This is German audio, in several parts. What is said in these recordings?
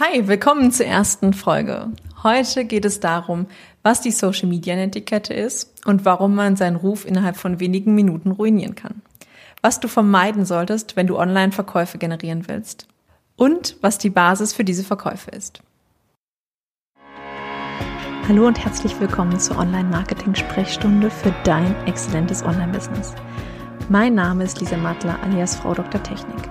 Hi, willkommen zur ersten Folge. Heute geht es darum, was die Social Media Etikette ist und warum man seinen Ruf innerhalb von wenigen Minuten ruinieren kann. Was du vermeiden solltest, wenn du online Verkäufe generieren willst. Und was die Basis für diese Verkäufe ist. Hallo und herzlich willkommen zur Online-Marketing-Sprechstunde für dein exzellentes Online-Business. Mein Name ist Lisa Mattler alias Frau Dr. Technik.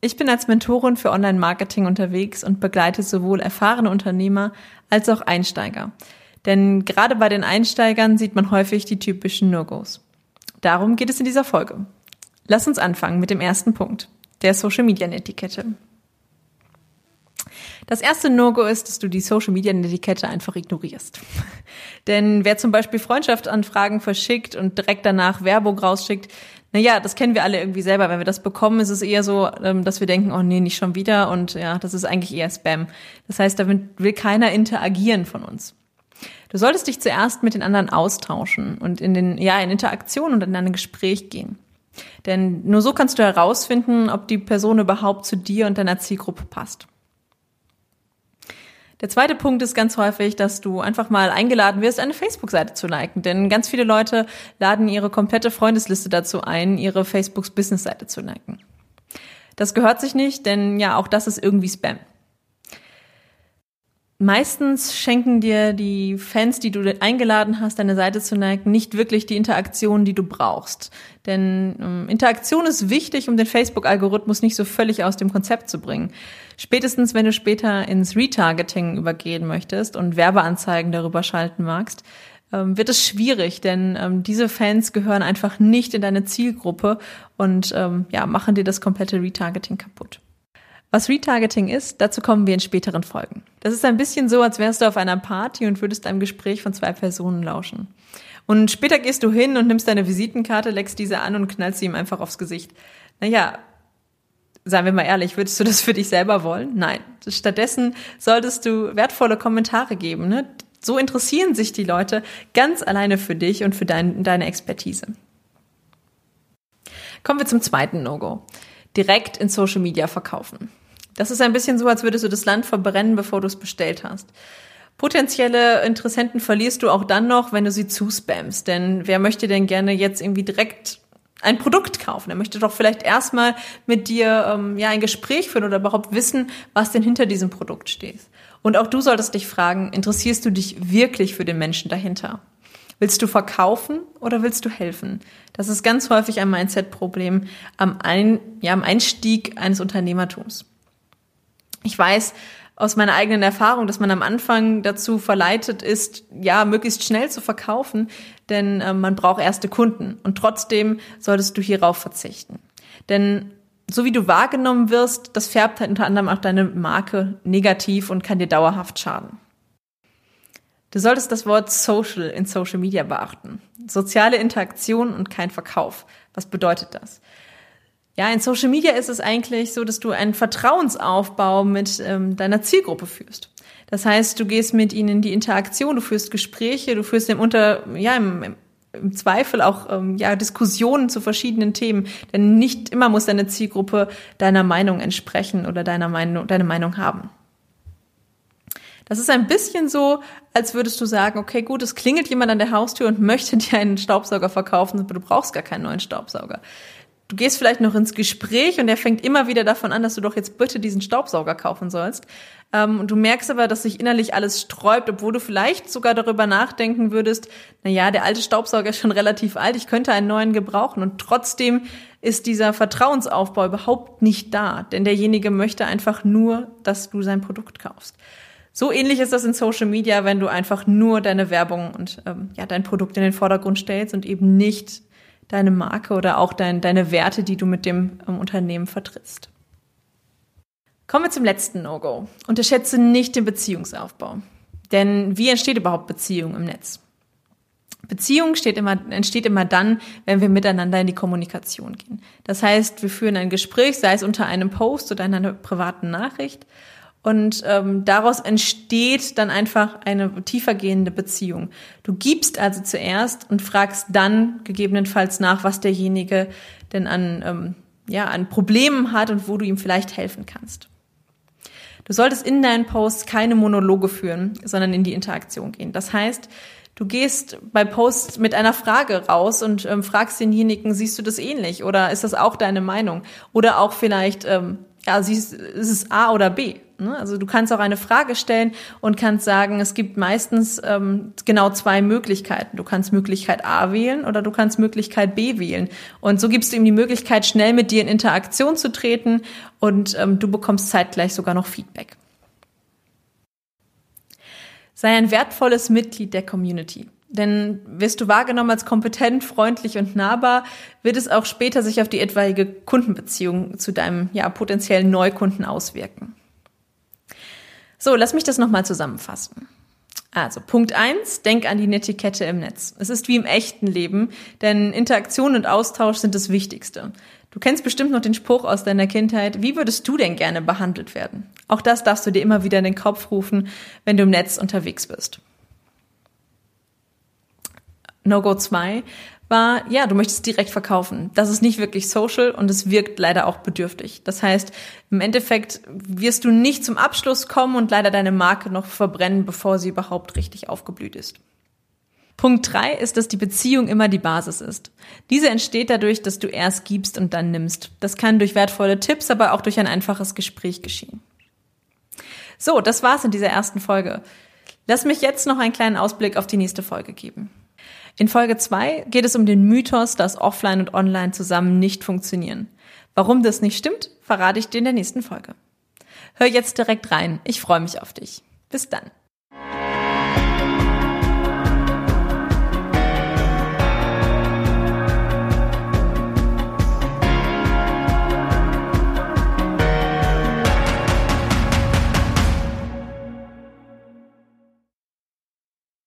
Ich bin als Mentorin für Online-Marketing unterwegs und begleite sowohl erfahrene Unternehmer als auch Einsteiger. Denn gerade bei den Einsteigern sieht man häufig die typischen No-Gos. Darum geht es in dieser Folge. Lass uns anfangen mit dem ersten Punkt, der Social-Media-Etikette. Das erste No-Go ist, dass du die Social-Media-Etikette einfach ignorierst. Denn wer zum Beispiel Freundschaftsanfragen verschickt und direkt danach Werbung rausschickt, naja, das kennen wir alle irgendwie selber. Wenn wir das bekommen, ist es eher so, ähm, dass wir denken, oh nee, nicht schon wieder. Und ja, das ist eigentlich eher Spam. Das heißt, damit will keiner interagieren von uns. Du solltest dich zuerst mit den anderen austauschen und in den, ja, in Interaktion und in ein Gespräch gehen. Denn nur so kannst du herausfinden, ob die Person überhaupt zu dir und deiner Zielgruppe passt. Der zweite Punkt ist ganz häufig, dass du einfach mal eingeladen wirst, eine Facebook-Seite zu liken. Denn ganz viele Leute laden ihre komplette Freundesliste dazu ein, ihre Facebook Business-Seite zu liken. Das gehört sich nicht, denn ja, auch das ist irgendwie Spam. Meistens schenken dir die Fans, die du eingeladen hast, deine Seite zu liken, nicht wirklich die Interaktion, die du brauchst. Denn ähm, Interaktion ist wichtig, um den Facebook-Algorithmus nicht so völlig aus dem Konzept zu bringen. Spätestens, wenn du später ins Retargeting übergehen möchtest und Werbeanzeigen darüber schalten magst, ähm, wird es schwierig, denn ähm, diese Fans gehören einfach nicht in deine Zielgruppe und ähm, ja, machen dir das komplette Retargeting kaputt. Was Retargeting ist, dazu kommen wir in späteren Folgen. Das ist ein bisschen so, als wärst du auf einer Party und würdest einem Gespräch von zwei Personen lauschen. Und später gehst du hin und nimmst deine Visitenkarte, leckst diese an und knallst sie ihm einfach aufs Gesicht. Naja, seien wir mal ehrlich, würdest du das für dich selber wollen? Nein. Stattdessen solltest du wertvolle Kommentare geben. Ne? So interessieren sich die Leute ganz alleine für dich und für dein, deine Expertise. Kommen wir zum zweiten No-Go. Direkt in Social Media verkaufen. Das ist ein bisschen so, als würdest du das Land verbrennen, bevor du es bestellt hast. Potenzielle Interessenten verlierst du auch dann noch, wenn du sie zuspammst. Denn wer möchte denn gerne jetzt irgendwie direkt ein Produkt kaufen. Er möchte doch vielleicht erstmal mit dir ähm, ja ein Gespräch führen oder überhaupt wissen, was denn hinter diesem Produkt steht. Und auch du solltest dich fragen, interessierst du dich wirklich für den Menschen dahinter? Willst du verkaufen oder willst du helfen? Das ist ganz häufig ein Mindset-Problem am, ein, ja, am Einstieg eines Unternehmertums. Ich weiß, aus meiner eigenen Erfahrung, dass man am Anfang dazu verleitet ist, ja, möglichst schnell zu verkaufen, denn äh, man braucht erste Kunden. Und trotzdem solltest du hierauf verzichten. Denn so wie du wahrgenommen wirst, das färbt halt unter anderem auch deine Marke negativ und kann dir dauerhaft schaden. Du solltest das Wort Social in Social Media beachten. Soziale Interaktion und kein Verkauf. Was bedeutet das? Ja, in Social Media ist es eigentlich so, dass du einen Vertrauensaufbau mit ähm, deiner Zielgruppe führst. Das heißt, du gehst mit ihnen in die Interaktion, du führst Gespräche, du führst im unter, ja, im, im Zweifel auch ähm, ja, Diskussionen zu verschiedenen Themen. Denn nicht immer muss deine Zielgruppe deiner Meinung entsprechen oder deiner Meinung, deine Meinung haben. Das ist ein bisschen so, als würdest du sagen, okay, gut, es klingelt jemand an der Haustür und möchte dir einen Staubsauger verkaufen, aber du brauchst gar keinen neuen Staubsauger du gehst vielleicht noch ins Gespräch und er fängt immer wieder davon an, dass du doch jetzt bitte diesen Staubsauger kaufen sollst. Ähm, und du merkst aber, dass sich innerlich alles sträubt, obwohl du vielleicht sogar darüber nachdenken würdest, na ja, der alte Staubsauger ist schon relativ alt, ich könnte einen neuen gebrauchen. Und trotzdem ist dieser Vertrauensaufbau überhaupt nicht da, denn derjenige möchte einfach nur, dass du sein Produkt kaufst. So ähnlich ist das in Social Media, wenn du einfach nur deine Werbung und ähm, ja dein Produkt in den Vordergrund stellst und eben nicht deine Marke oder auch dein, deine Werte, die du mit dem ähm, Unternehmen vertrittst. Kommen wir zum letzten No-Go. Unterschätze nicht den Beziehungsaufbau. Denn wie entsteht überhaupt Beziehung im Netz? Beziehung immer, entsteht immer dann, wenn wir miteinander in die Kommunikation gehen. Das heißt, wir führen ein Gespräch, sei es unter einem Post oder in einer privaten Nachricht. Und ähm, daraus entsteht dann einfach eine tiefergehende Beziehung. Du gibst also zuerst und fragst dann gegebenenfalls nach, was derjenige denn an, ähm, ja, an Problemen hat und wo du ihm vielleicht helfen kannst. Du solltest in deinen Posts keine Monologe führen, sondern in die Interaktion gehen. Das heißt, Du gehst bei Posts mit einer Frage raus und ähm, fragst denjenigen, siehst du das ähnlich oder ist das auch deine Meinung? Oder auch vielleicht, ähm, ja, siehst, ist es A oder B? Ne? Also du kannst auch eine Frage stellen und kannst sagen, es gibt meistens ähm, genau zwei Möglichkeiten. Du kannst Möglichkeit A wählen oder du kannst Möglichkeit B wählen. Und so gibst du ihm die Möglichkeit, schnell mit dir in Interaktion zu treten und ähm, du bekommst zeitgleich sogar noch Feedback. Sei ein wertvolles Mitglied der Community. Denn wirst du wahrgenommen als kompetent, freundlich und nahbar, wird es auch später sich auf die etwaige Kundenbeziehung zu deinem ja, potenziellen Neukunden auswirken. So, lass mich das nochmal zusammenfassen. Also Punkt eins: denk an die Netiquette im Netz. Es ist wie im echten Leben, denn Interaktion und Austausch sind das Wichtigste. Du kennst bestimmt noch den Spruch aus deiner Kindheit, wie würdest du denn gerne behandelt werden? Auch das darfst du dir immer wieder in den Kopf rufen, wenn du im Netz unterwegs bist. No-Go 2 war, ja, du möchtest direkt verkaufen. Das ist nicht wirklich social und es wirkt leider auch bedürftig. Das heißt, im Endeffekt wirst du nicht zum Abschluss kommen und leider deine Marke noch verbrennen, bevor sie überhaupt richtig aufgeblüht ist. Punkt drei ist, dass die Beziehung immer die Basis ist. Diese entsteht dadurch, dass du erst gibst und dann nimmst. Das kann durch wertvolle Tipps, aber auch durch ein einfaches Gespräch geschehen. So, das war's in dieser ersten Folge. Lass mich jetzt noch einen kleinen Ausblick auf die nächste Folge geben. In Folge zwei geht es um den Mythos, dass Offline und Online zusammen nicht funktionieren. Warum das nicht stimmt, verrate ich dir in der nächsten Folge. Hör jetzt direkt rein. Ich freue mich auf dich. Bis dann.